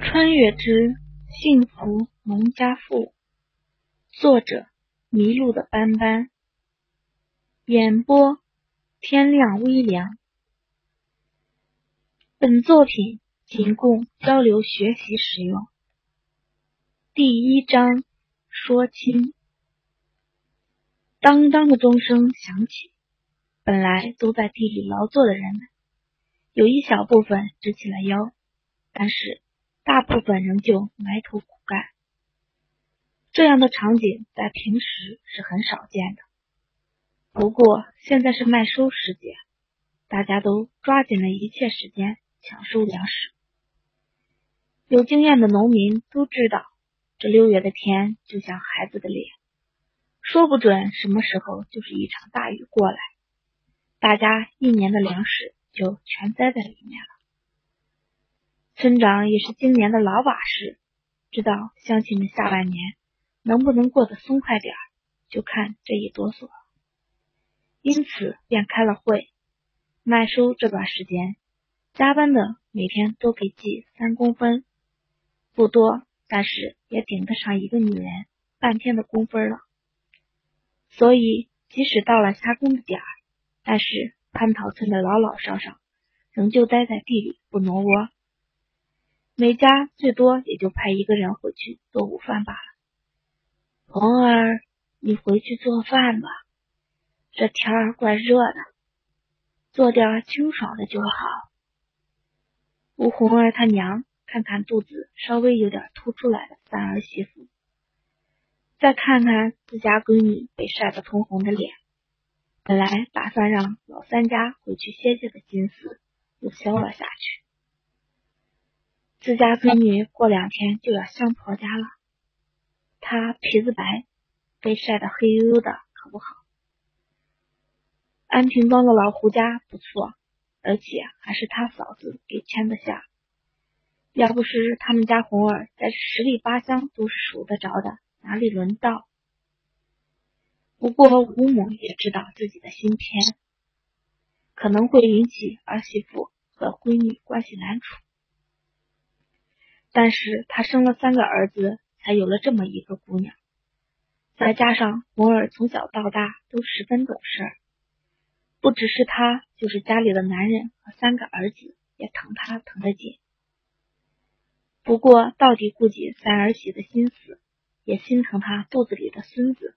穿越之幸福农家妇，作者迷路的斑斑，演播天亮微凉。本作品仅供交流学习使用。第一章说亲，当当的钟声响起，本来都在地里劳作的人们，有一小部分直起了腰，但是。大部分仍旧埋头苦干，这样的场景在平时是很少见的。不过现在是麦收时节，大家都抓紧了一切时间抢收粮食。有经验的农民都知道，这六月的天就像孩子的脸，说不准什么时候就是一场大雨过来，大家一年的粮食就全栽在里面了。村长也是今年的老把式，知道乡亲们下半年能不能过得松快点就看这一哆嗦。因此便开了会。麦收这段时间，加班的每天都给记三公分，不多，但是也顶得上一个女人半天的工分了。所以，即使到了下工的点儿，但是蟠桃村的老老少少仍旧待在地里不挪窝。每家最多也就派一个人回去做午饭罢了。红儿，你回去做饭吧，这天儿怪热的，做点清爽的就好。吴红儿她娘看看肚子稍微有点凸出来的三儿媳妇，再看看自家闺女被晒得通红的脸，本来打算让老三家回去歇歇的心思又消了下去。自家闺女过两天就要相婆家了，她皮子白，被晒得黑黝黝的，可不好。安平庄的老胡家不错，而且还是他嫂子给牵的下。要不是他们家红儿在十里八乡都是数得着的，哪里轮到？不过吴母也知道自己的心偏，可能会引起儿媳妇和闺女关系难处。但是他生了三个儿子，才有了这么一个姑娘，再加上摩尔从小到大都十分懂事，不只是他，就是家里的男人和三个儿子也疼他疼得紧。不过到底顾及三儿媳的心思，也心疼他肚子里的孙子。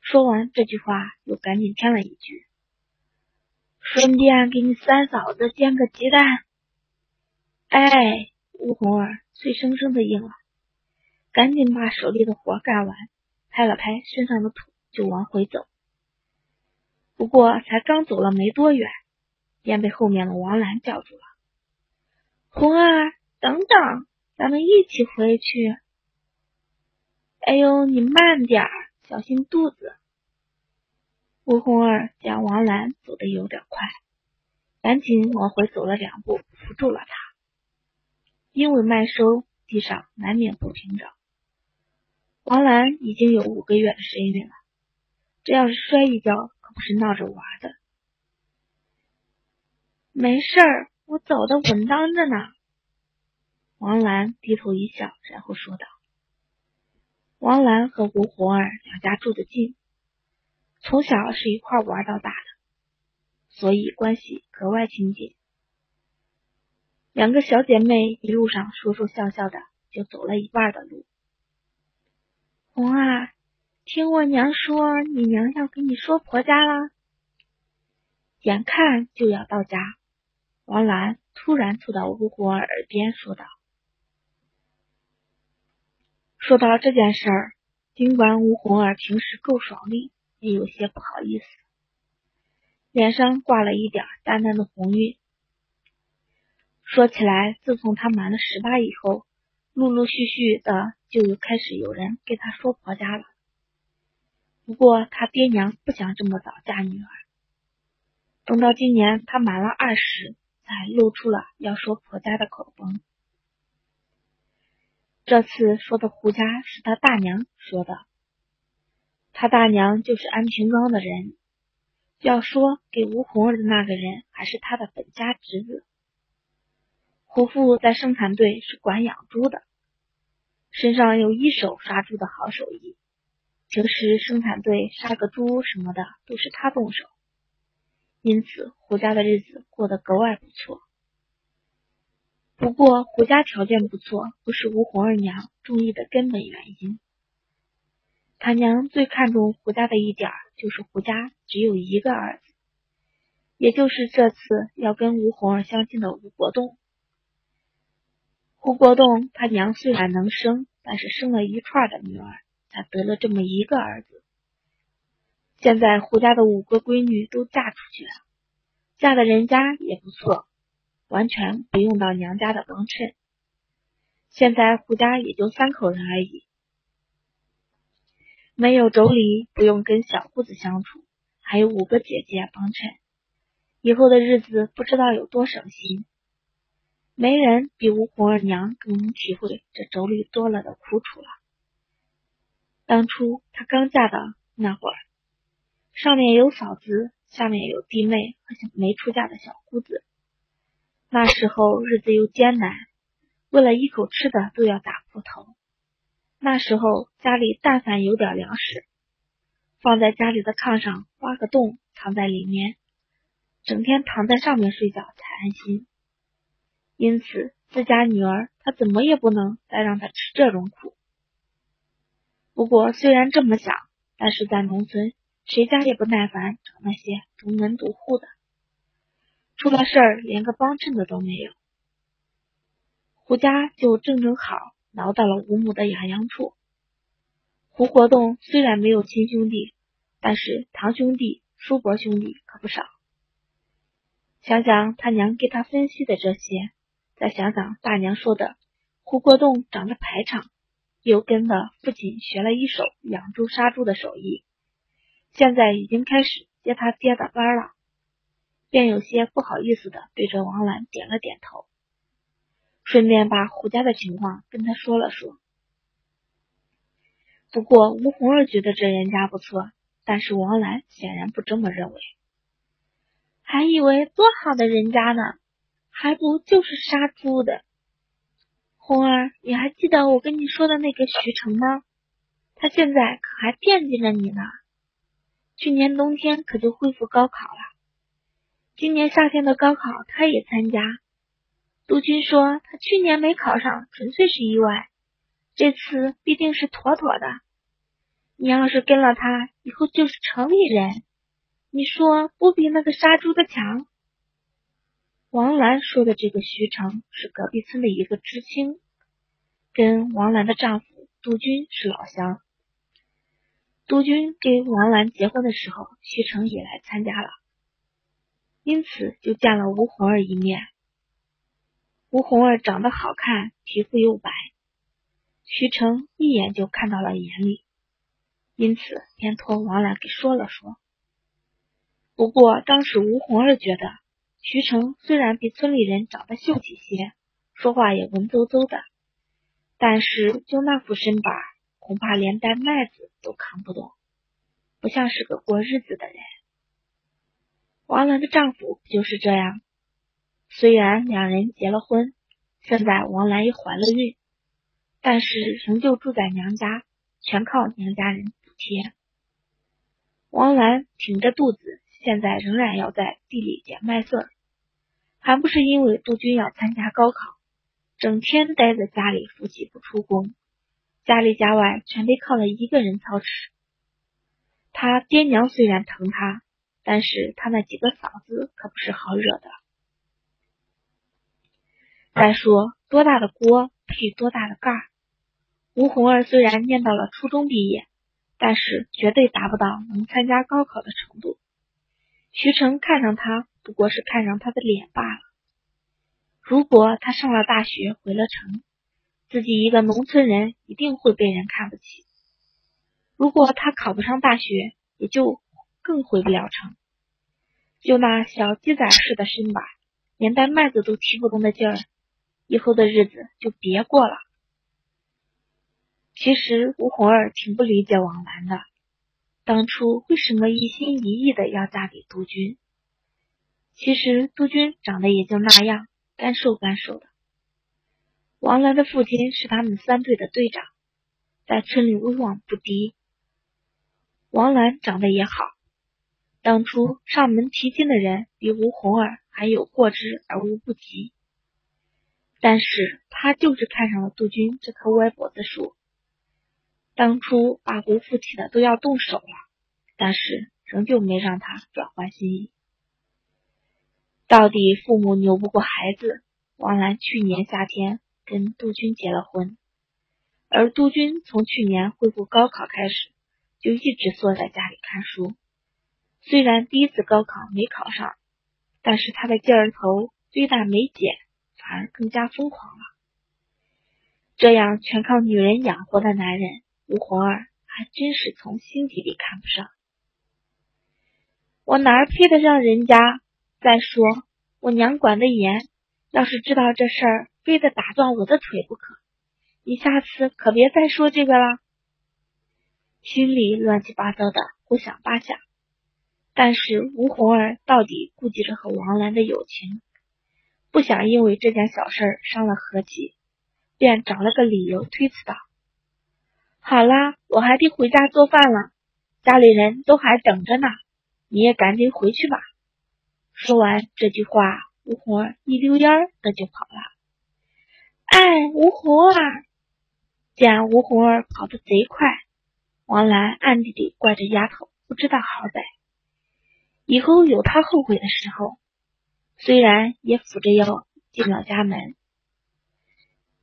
说完这句话，又赶紧添了一句：“顺便给你三嫂子煎个鸡蛋。”哎。吴红儿脆生生的应了，赶紧把手里的活干完，拍了拍身上的土，就往回走。不过才刚走了没多远，便被后面的王兰叫住了：“红儿，等等，咱们一起回去。”“哎呦，你慢点，小心肚子。”吴红儿见王兰走的有点快，赶紧往回走了两步，扶住了她。因为麦收，地上难免不平整。王兰已经有五个月的身孕了，这要是摔一跤，可不是闹着玩的。没事儿，我走的稳当着呢。王兰低头一笑，然后说道：“王兰和吴红儿两家住得近，从小是一块玩到大的，所以关系格外亲近。”两个小姐妹一路上说说笑笑的，就走了一半的路。红儿，听我娘说，你娘要给你说婆家了。眼看就要到家，王兰突然凑到吴红儿耳边说道：“说到这件事儿，尽管吴红儿平时够爽利，也有些不好意思，脸上挂了一点淡淡的红晕。”说起来，自从她满了十八以后，陆陆续续的就开始有人给她说婆家了。不过她爹娘不想这么早嫁女儿，等到今年她满了二十，才露出了要说婆家的口风。这次说的胡家是他大娘说的，他大娘就是安平庄的人，要说给吴红儿的那个人，还是他的本家侄子。胡父在生产队是管养猪的，身上有一手杀猪的好手艺。平时生产队杀个猪什么的都是他动手，因此胡家的日子过得格外不错。不过胡家条件不错，不是吴红二娘中意的根本原因。他娘最看重胡家的一点，就是胡家只有一个儿子，也就是这次要跟吴红儿相亲的吴国栋。胡国栋他娘虽然能生，但是生了一串的女儿。才得了这么一个儿子。现在胡家的五个闺女都嫁出去了，嫁的人家也不错，完全不用到娘家的帮衬。现在胡家也就三口人而已，没有妯娌，不用跟小姑子相处，还有五个姐姐帮衬，以后的日子不知道有多省心。没人比吴红儿娘更能体会这妯娌多了的苦楚了。当初她刚嫁的那会儿，上面有嫂子，下面有弟妹和没出嫁的小姑子。那时候日子又艰难，为了一口吃的都要打破头。那时候家里但凡有点粮食，放在家里的炕上挖个洞藏在里面，整天躺在上面睡觉才安心。因此自家女儿她怎么也不能再让她吃这种苦。不过，虽然这么想，但是在农村，谁家也不耐烦找那些独门独户的，出了事儿连个帮衬的都没有。胡家就正正好挠到了吴母的痒痒处。胡国栋虽然没有亲兄弟，但是堂兄弟、叔伯兄弟可不少。想想他娘给他分析的这些，再想想大娘说的胡国栋长得排场。又跟了父亲学了一手养猪杀猪的手艺，现在已经开始接他爹的班了，便有些不好意思的对着王兰点了点头，顺便把胡家的情况跟他说了说。不过吴红儿觉得这人家不错，但是王兰显然不这么认为，还以为多好的人家呢，还不就是杀猪的。红儿，你还记得我跟你说的那个徐成吗？他现在可还惦记着你呢。去年冬天可就恢复高考了，今年夏天的高考他也参加。杜军说他去年没考上，纯粹是意外，这次必定是妥妥的。你要是跟了他，以后就是城里人，你说不比那个杀猪的强？王兰说的这个徐成是隔壁村的一个知青，跟王兰的丈夫杜军是老乡。杜军跟王兰结婚的时候，徐成也来参加了，因此就见了吴红儿一面。吴红儿长得好看，皮肤又白，徐成一眼就看到了眼里，因此便托王兰给说了说。不过当时吴红儿觉得。徐成虽然比村里人长得秀气些，说话也文绉绉的，但是就那副身板，恐怕连袋麦子都扛不动，不像是个过日子的人。王兰的丈夫就是这样？虽然两人结了婚，现在王兰也怀了孕，但是仍旧住在娘家，全靠娘家人补贴。王兰挺着肚子。现在仍然要在地里捡麦穗，还不是因为杜军要参加高考，整天待在家里复习不出工，家里家外全得靠他一个人操持。他爹娘虽然疼他，但是他那几个嫂子可不是好惹的。再说多大的锅配多大的盖儿，吴红儿虽然念到了初中毕业，但是绝对达不到能参加高考的程度。徐成看上他，不过是看上他的脸罢了。如果他上了大学，回了城，自己一个农村人一定会被人看不起。如果他考不上大学，也就更回不了城。就那小鸡仔似的身板，连袋麦子都提不动的劲儿，以后的日子就别过了。其实吴红儿挺不理解王兰的。当初为什么一心一意的要嫁给杜军？其实杜军长得也就那样，干瘦干瘦的，王兰的父亲是他们三队的队长，在村里威望不低。王兰长得也好，当初上门提亲的人比吴红儿还有过之而无不及。但是他就是看上了杜军这棵歪脖子树。当初把吴父气的都要动手了，但是仍旧没让他转换心意。到底父母拗不过孩子，王兰去年夏天跟杜鹃结了婚，而杜鹃从去年恢复高考开始，就一直缩在家里看书。虽然第一次高考没考上，但是他的劲头非但没减。反而更加疯狂了。这样全靠女人养活的男人，吴红儿还真是从心底里看不上。我哪儿配得上人家？再说我娘管得严，要是知道这事儿，非得打断我的腿不可。你下次可别再说这个了。心里乱七八糟的胡想八想，但是吴红儿到底顾及着和王兰的友情。不想因为这件小事伤了和气，便找了个理由推辞道：“好啦，我还得回家做饭了，家里人都还等着呢，你也赶紧回去吧。”说完这句话，吴红儿一溜烟儿的就跑了。哎，吴红儿！见吴红儿跑得贼快，王兰暗地里怪这丫头不知道好歹，以后有她后悔的时候。虽然也扶着腰进了家门，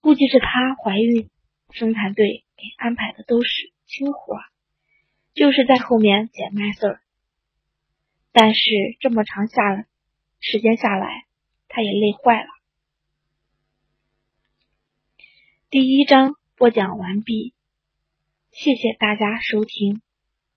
估计是她怀孕，生产队给安排的都是轻活，就是在后面捡麦穗儿。但是这么长下来时间下来，他也累坏了。第一章播讲完毕，谢谢大家收听。